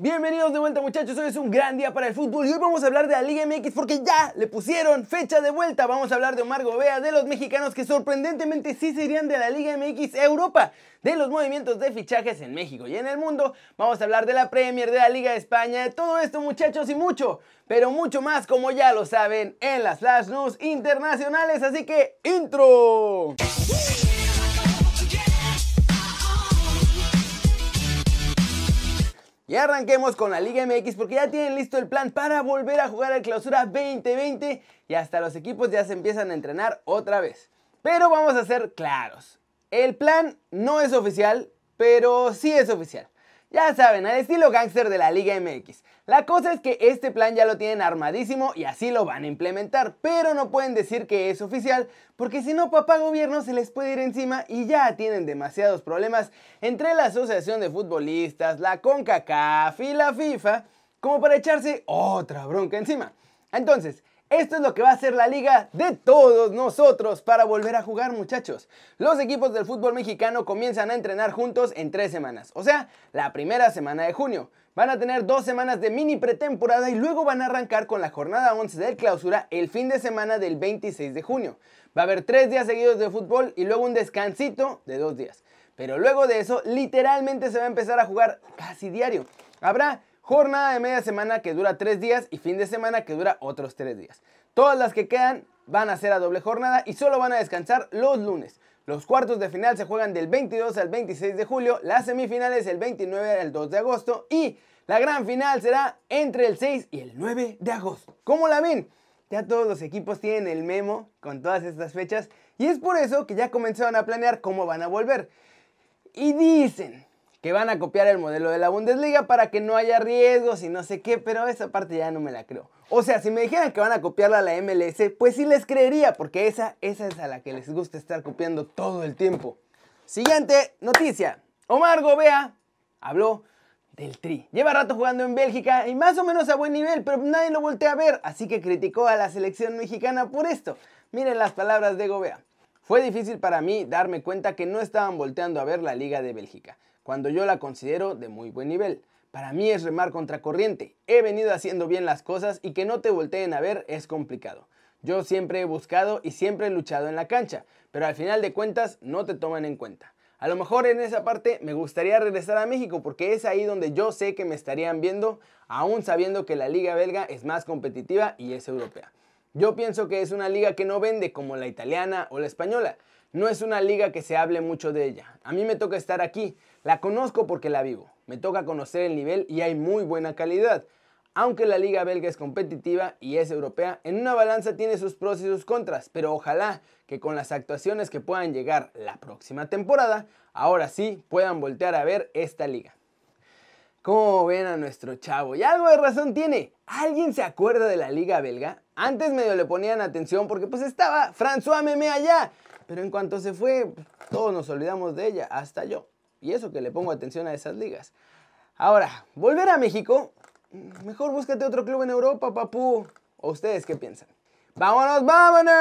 Bienvenidos de vuelta muchachos, hoy es un gran día para el fútbol y hoy vamos a hablar de la Liga MX porque ya le pusieron fecha de vuelta. Vamos a hablar de Omar Gobea, de los mexicanos que sorprendentemente sí serían de la Liga MX Europa, de los movimientos de fichajes en México y en el mundo. Vamos a hablar de la Premier, de la Liga de España, de todo esto muchachos y mucho, pero mucho más como ya lo saben en las Flash News internacionales. Así que, intro. Y arranquemos con la Liga MX porque ya tienen listo el plan para volver a jugar al Clausura 2020 y hasta los equipos ya se empiezan a entrenar otra vez. Pero vamos a ser claros. El plan no es oficial, pero sí es oficial. Ya saben, al estilo gángster de la Liga MX. La cosa es que este plan ya lo tienen armadísimo y así lo van a implementar, pero no pueden decir que es oficial porque si no papá gobierno se les puede ir encima y ya tienen demasiados problemas entre la Asociación de Futbolistas, la CONCACAF y la FIFA como para echarse otra bronca encima. Entonces, esto es lo que va a ser la liga de todos nosotros para volver a jugar muchachos. Los equipos del fútbol mexicano comienzan a entrenar juntos en tres semanas, o sea, la primera semana de junio. Van a tener dos semanas de mini pretemporada y luego van a arrancar con la jornada 11 del clausura el fin de semana del 26 de junio. Va a haber tres días seguidos de fútbol y luego un descansito de dos días. Pero luego de eso, literalmente se va a empezar a jugar casi diario. Habrá jornada de media semana que dura tres días y fin de semana que dura otros tres días. Todas las que quedan van a ser a doble jornada y solo van a descansar los lunes. Los cuartos de final se juegan del 22 al 26 de julio, las semifinales el 29 al 2 de agosto y la gran final será entre el 6 y el 9 de agosto. ¿Cómo la ven? Ya todos los equipos tienen el memo con todas estas fechas y es por eso que ya comenzaron a planear cómo van a volver. Y dicen que van a copiar el modelo de la Bundesliga para que no haya riesgos y no sé qué, pero esa parte ya no me la creo. O sea, si me dijeran que van a copiarla a la MLS, pues sí les creería, porque esa, esa es a la que les gusta estar copiando todo el tiempo. Siguiente noticia. Omar Gobea habló del Tri. Lleva rato jugando en Bélgica y más o menos a buen nivel, pero nadie lo voltea a ver, así que criticó a la selección mexicana por esto. Miren las palabras de Gobea. Fue difícil para mí darme cuenta que no estaban volteando a ver la Liga de Bélgica cuando yo la considero de muy buen nivel. Para mí es remar contracorriente. He venido haciendo bien las cosas y que no te volteen a ver es complicado. Yo siempre he buscado y siempre he luchado en la cancha, pero al final de cuentas no te toman en cuenta. A lo mejor en esa parte me gustaría regresar a México porque es ahí donde yo sé que me estarían viendo, aún sabiendo que la liga belga es más competitiva y es europea. Yo pienso que es una liga que no vende como la italiana o la española. No es una liga que se hable mucho de ella. A mí me toca estar aquí, la conozco porque la vivo. Me toca conocer el nivel y hay muy buena calidad. Aunque la liga belga es competitiva y es europea, en una balanza tiene sus pros y sus contras, pero ojalá que con las actuaciones que puedan llegar la próxima temporada, ahora sí puedan voltear a ver esta liga. ¿Cómo ven a nuestro chavo? Y algo de razón tiene. ¿Alguien se acuerda de la liga belga? Antes medio le ponían atención porque pues estaba François Memé allá. Pero en cuanto se fue, todos nos olvidamos de ella, hasta yo. Y eso que le pongo atención a esas ligas. Ahora, volver a México, mejor búscate otro club en Europa, papú. ¿O ustedes qué piensan? ¡Vámonos, vámonos!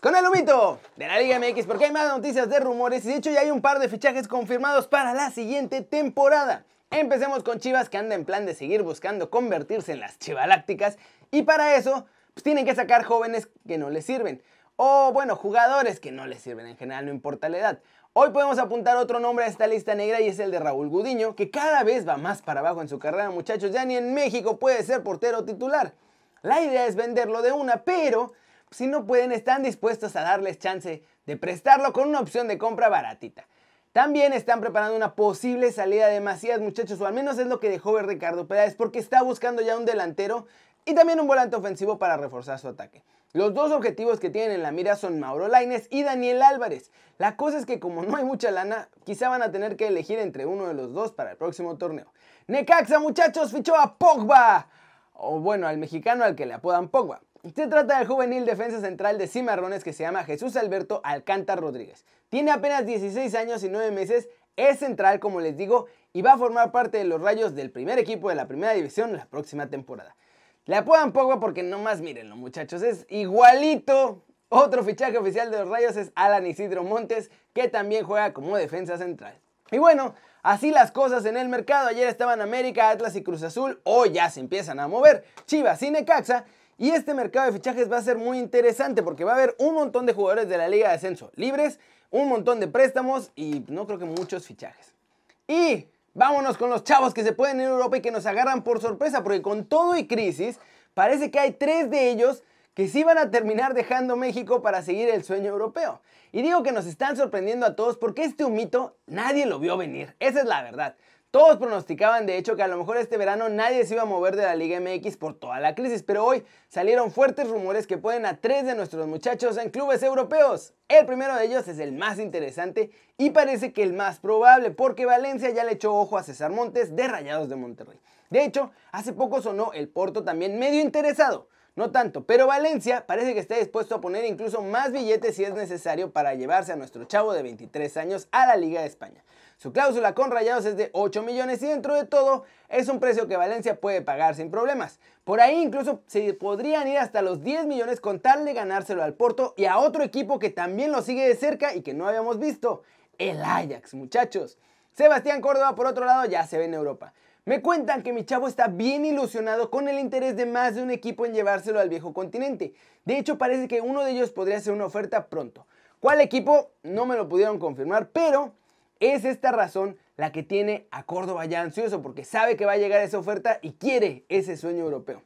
Con el humito de la Liga MX, porque hay más noticias de rumores y de hecho ya hay un par de fichajes confirmados para la siguiente temporada. Empecemos con Chivas que anda en plan de seguir buscando convertirse en las chivalácticas y para eso pues, tienen que sacar jóvenes que no les sirven. O bueno, jugadores que no les sirven en general, no importa la edad. Hoy podemos apuntar otro nombre a esta lista negra y es el de Raúl Gudiño, que cada vez va más para abajo en su carrera, muchachos. Ya ni en México puede ser portero titular. La idea es venderlo de una, pero si no pueden, están dispuestos a darles chance de prestarlo con una opción de compra baratita. También están preparando una posible salida de Macías, muchachos, o al menos es lo que dejó ver Ricardo Pérez, porque está buscando ya un delantero y también un volante ofensivo para reforzar su ataque. Los dos objetivos que tienen en la mira son Mauro Laines y Daniel Álvarez. La cosa es que como no hay mucha lana, quizá van a tener que elegir entre uno de los dos para el próximo torneo. Necaxa muchachos fichó a Pogba, o bueno, al mexicano al que le apodan Pogba. Se trata del juvenil defensa central de Cimarrones que se llama Jesús Alberto Alcántar Rodríguez. Tiene apenas 16 años y 9 meses, es central como les digo y va a formar parte de los rayos del primer equipo de la primera división la próxima temporada. Le apodan Pogba porque nomás mírenlo, muchachos, es igualito. Otro fichaje oficial de los Rayos es Alan Isidro Montes, que también juega como defensa central. Y bueno, así las cosas en el mercado. Ayer estaban América, Atlas y Cruz Azul. Hoy ya se empiezan a mover Chivas y Necaxa. Y este mercado de fichajes va a ser muy interesante porque va a haber un montón de jugadores de la Liga de Ascenso libres, un montón de préstamos y no creo que muchos fichajes. Y vámonos con los chavos que se pueden ir a Europa y que nos agarran por sorpresa porque con todo y crisis parece que hay tres de ellos que sí van a terminar dejando México para seguir el sueño europeo. Y digo que nos están sorprendiendo a todos porque este humito nadie lo vio venir, esa es la verdad. Todos pronosticaban de hecho que a lo mejor este verano nadie se iba a mover de la Liga MX por toda la crisis, pero hoy salieron fuertes rumores que pueden a tres de nuestros muchachos en clubes europeos. El primero de ellos es el más interesante y parece que el más probable porque Valencia ya le echó ojo a César Montes de Rayados de Monterrey. De hecho, hace poco sonó el Porto también medio interesado. No tanto, pero Valencia parece que está dispuesto a poner incluso más billetes si es necesario para llevarse a nuestro chavo de 23 años a la Liga de España. Su cláusula con Rayados es de 8 millones y dentro de todo es un precio que Valencia puede pagar sin problemas. Por ahí incluso se podrían ir hasta los 10 millones con tal de ganárselo al Porto y a otro equipo que también lo sigue de cerca y que no habíamos visto, el Ajax, muchachos. Sebastián Córdoba, por otro lado, ya se ve en Europa. Me cuentan que mi chavo está bien ilusionado con el interés de más de un equipo en llevárselo al viejo continente. De hecho, parece que uno de ellos podría hacer una oferta pronto. ¿Cuál equipo? No me lo pudieron confirmar, pero es esta razón la que tiene a Córdoba ya ansioso porque sabe que va a llegar esa oferta y quiere ese sueño europeo.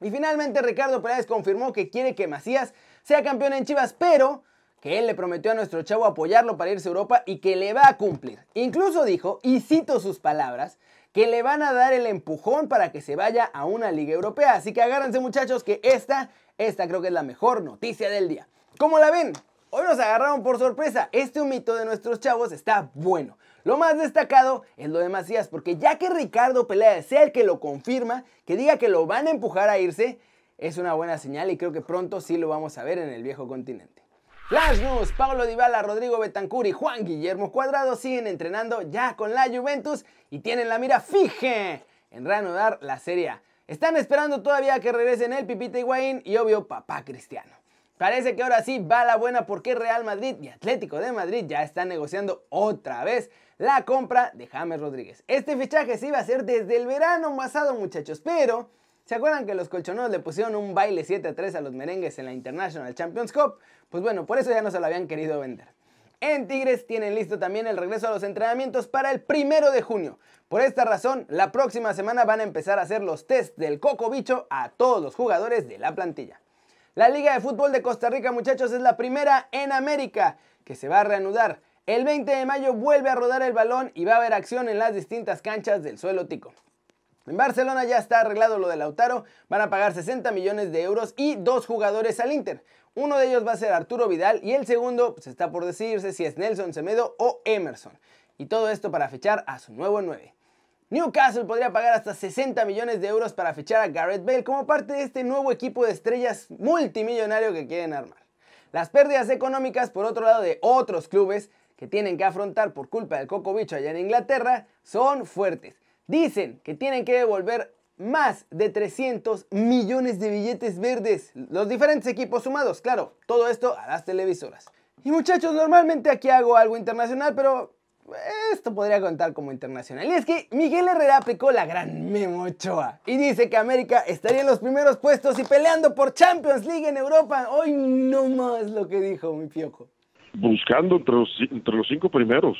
Y finalmente Ricardo Pérez confirmó que quiere que Macías sea campeón en Chivas, pero que él le prometió a nuestro chavo apoyarlo para irse a Europa y que le va a cumplir. Incluso dijo, y cito sus palabras, que le van a dar el empujón para que se vaya a una liga europea. Así que agárrense muchachos que esta, esta creo que es la mejor noticia del día. ¿Cómo la ven? Hoy nos agarraron por sorpresa. Este humito de nuestros chavos está bueno. Lo más destacado es lo de Macías, porque ya que Ricardo Pelea sea el que lo confirma, que diga que lo van a empujar a irse, es una buena señal y creo que pronto sí lo vamos a ver en el viejo continente. Flash News, Pablo Dybala, Rodrigo Betancur y Juan Guillermo Cuadrado siguen entrenando ya con la Juventus y tienen la mira fije en reanudar la Serie A. Están esperando todavía que regresen el Pipita Higuaín y obvio papá Cristiano. Parece que ahora sí va la buena porque Real Madrid y Atlético de Madrid ya están negociando otra vez la compra de James Rodríguez. Este fichaje se iba a hacer desde el verano pasado muchachos, pero ¿Se acuerdan que los colchoneros le pusieron un baile 7 a 3 a los merengues en la International Champions Cup? Pues bueno, por eso ya no se lo habían querido vender. En Tigres tienen listo también el regreso a los entrenamientos para el primero de junio. Por esta razón, la próxima semana van a empezar a hacer los test del coco bicho a todos los jugadores de la plantilla. La Liga de Fútbol de Costa Rica, muchachos, es la primera en América que se va a reanudar. El 20 de mayo vuelve a rodar el balón y va a haber acción en las distintas canchas del suelo tico. En Barcelona ya está arreglado lo de Lautaro, van a pagar 60 millones de euros y dos jugadores al Inter. Uno de ellos va a ser Arturo Vidal y el segundo pues está por decidirse si es Nelson Semedo o Emerson. Y todo esto para fechar a su nuevo 9. Newcastle podría pagar hasta 60 millones de euros para fichar a Garrett Bale como parte de este nuevo equipo de estrellas multimillonario que quieren armar. Las pérdidas económicas, por otro lado, de otros clubes que tienen que afrontar por culpa del coco bicho allá en Inglaterra son fuertes. Dicen que tienen que devolver más de 300 millones de billetes verdes. Los diferentes equipos sumados, claro, todo esto a las televisoras. Y muchachos, normalmente aquí hago algo internacional, pero esto podría contar como internacional. Y es que Miguel Herrera aplicó la gran Memo Ochoa y dice que América estaría en los primeros puestos y peleando por Champions League en Europa. Hoy no más lo que dijo mi piojo. Buscando entre los, entre los cinco primeros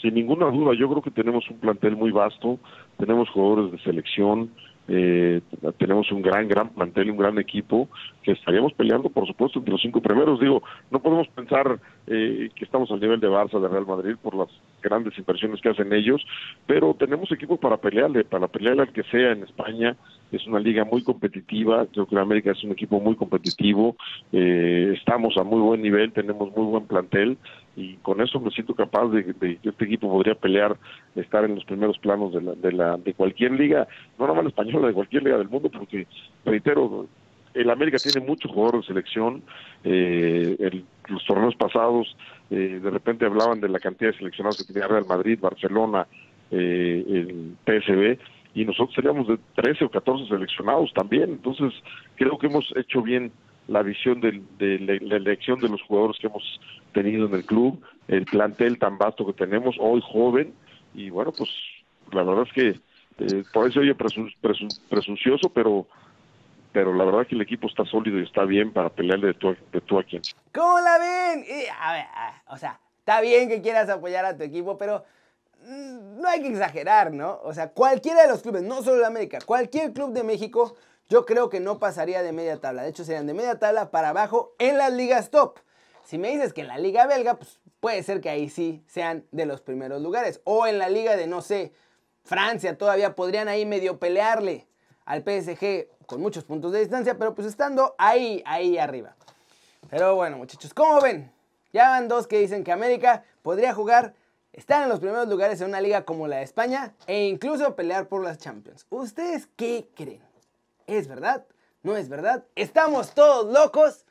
sin ninguna duda, yo creo que tenemos un plantel muy vasto, tenemos jugadores de selección, eh, tenemos un gran, gran plantel un gran equipo que estaríamos peleando, por supuesto, entre los cinco primeros. Digo, no podemos pensar eh, que estamos al nivel de Barça, de Real Madrid, por las grandes inversiones que hacen ellos, pero tenemos equipos para pelearle, para pelearle al que sea en España. Es una liga muy competitiva, creo que América es un equipo muy competitivo, eh, estamos a muy buen nivel, tenemos muy buen plantel y con eso me siento capaz de, que este equipo podría pelear, estar en los primeros planos de, la, de, la, de cualquier liga, no nada más española, de cualquier liga del mundo, porque, reitero, el América tiene muchos jugadores de selección, eh, los torneos pasados eh, de repente hablaban de la cantidad de seleccionados que tenía Real Madrid, Barcelona, eh, el PSB, y nosotros teníamos de 13 o 14 seleccionados también, entonces creo que hemos hecho bien la visión de, la, elección de los jugadores que hemos tenido en el club. el plantel tan vasto que tenemos, hoy joven, y bueno, pues la verdad es que eh, por eso oye presuncioso, pero pero la verdad que el equipo está sólido y está bien para pelearle de tú, de tú a quien. ¿Cómo la ven? o sea, está bien que quieras apoyar a tu equipo, pero no hay que exagerar, ¿no? O sea, cualquiera de los clubes, no solo el América, cualquier club de México, yo creo que no pasaría de media tabla. De hecho, serían de media tabla para abajo en las ligas top. Si me dices que en la liga belga, pues puede ser que ahí sí sean de los primeros lugares. O en la liga de, no sé, Francia, todavía podrían ahí medio pelearle al PSG con muchos puntos de distancia, pero pues estando ahí, ahí arriba. Pero bueno, muchachos, ¿cómo ven? Ya van dos que dicen que América podría jugar, estar en los primeros lugares en una liga como la de España e incluso pelear por las Champions. ¿Ustedes qué creen? ¿Es verdad? ¿No es verdad? ¿Estamos todos locos?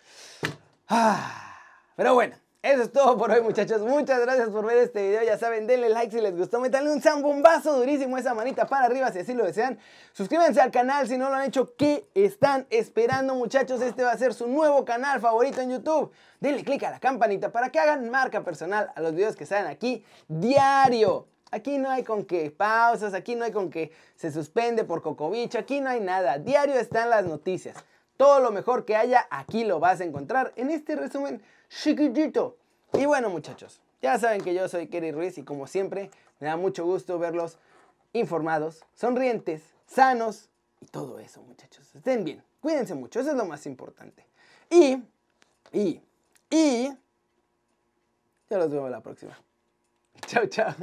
Ah, pero bueno, eso es todo por hoy muchachos, muchas gracias por ver este video, ya saben, denle like si les gustó, métanle un zambombazo durísimo esa manita para arriba si así lo desean, suscríbanse al canal si no lo han hecho, ¿qué están esperando muchachos? Este va a ser su nuevo canal favorito en YouTube, denle click a la campanita para que hagan marca personal a los videos que salen aquí diario. Aquí no hay con que pausas, aquí no hay con que se suspende por cocobicho, aquí no hay nada, diario están las noticias. Todo lo mejor que haya aquí lo vas a encontrar en este resumen chiquitito. Y bueno muchachos, ya saben que yo soy Kerry Ruiz y como siempre me da mucho gusto verlos informados, sonrientes, sanos y todo eso muchachos. Estén bien, cuídense mucho, eso es lo más importante. Y, y, y, ya los veo la próxima. Chao, chao.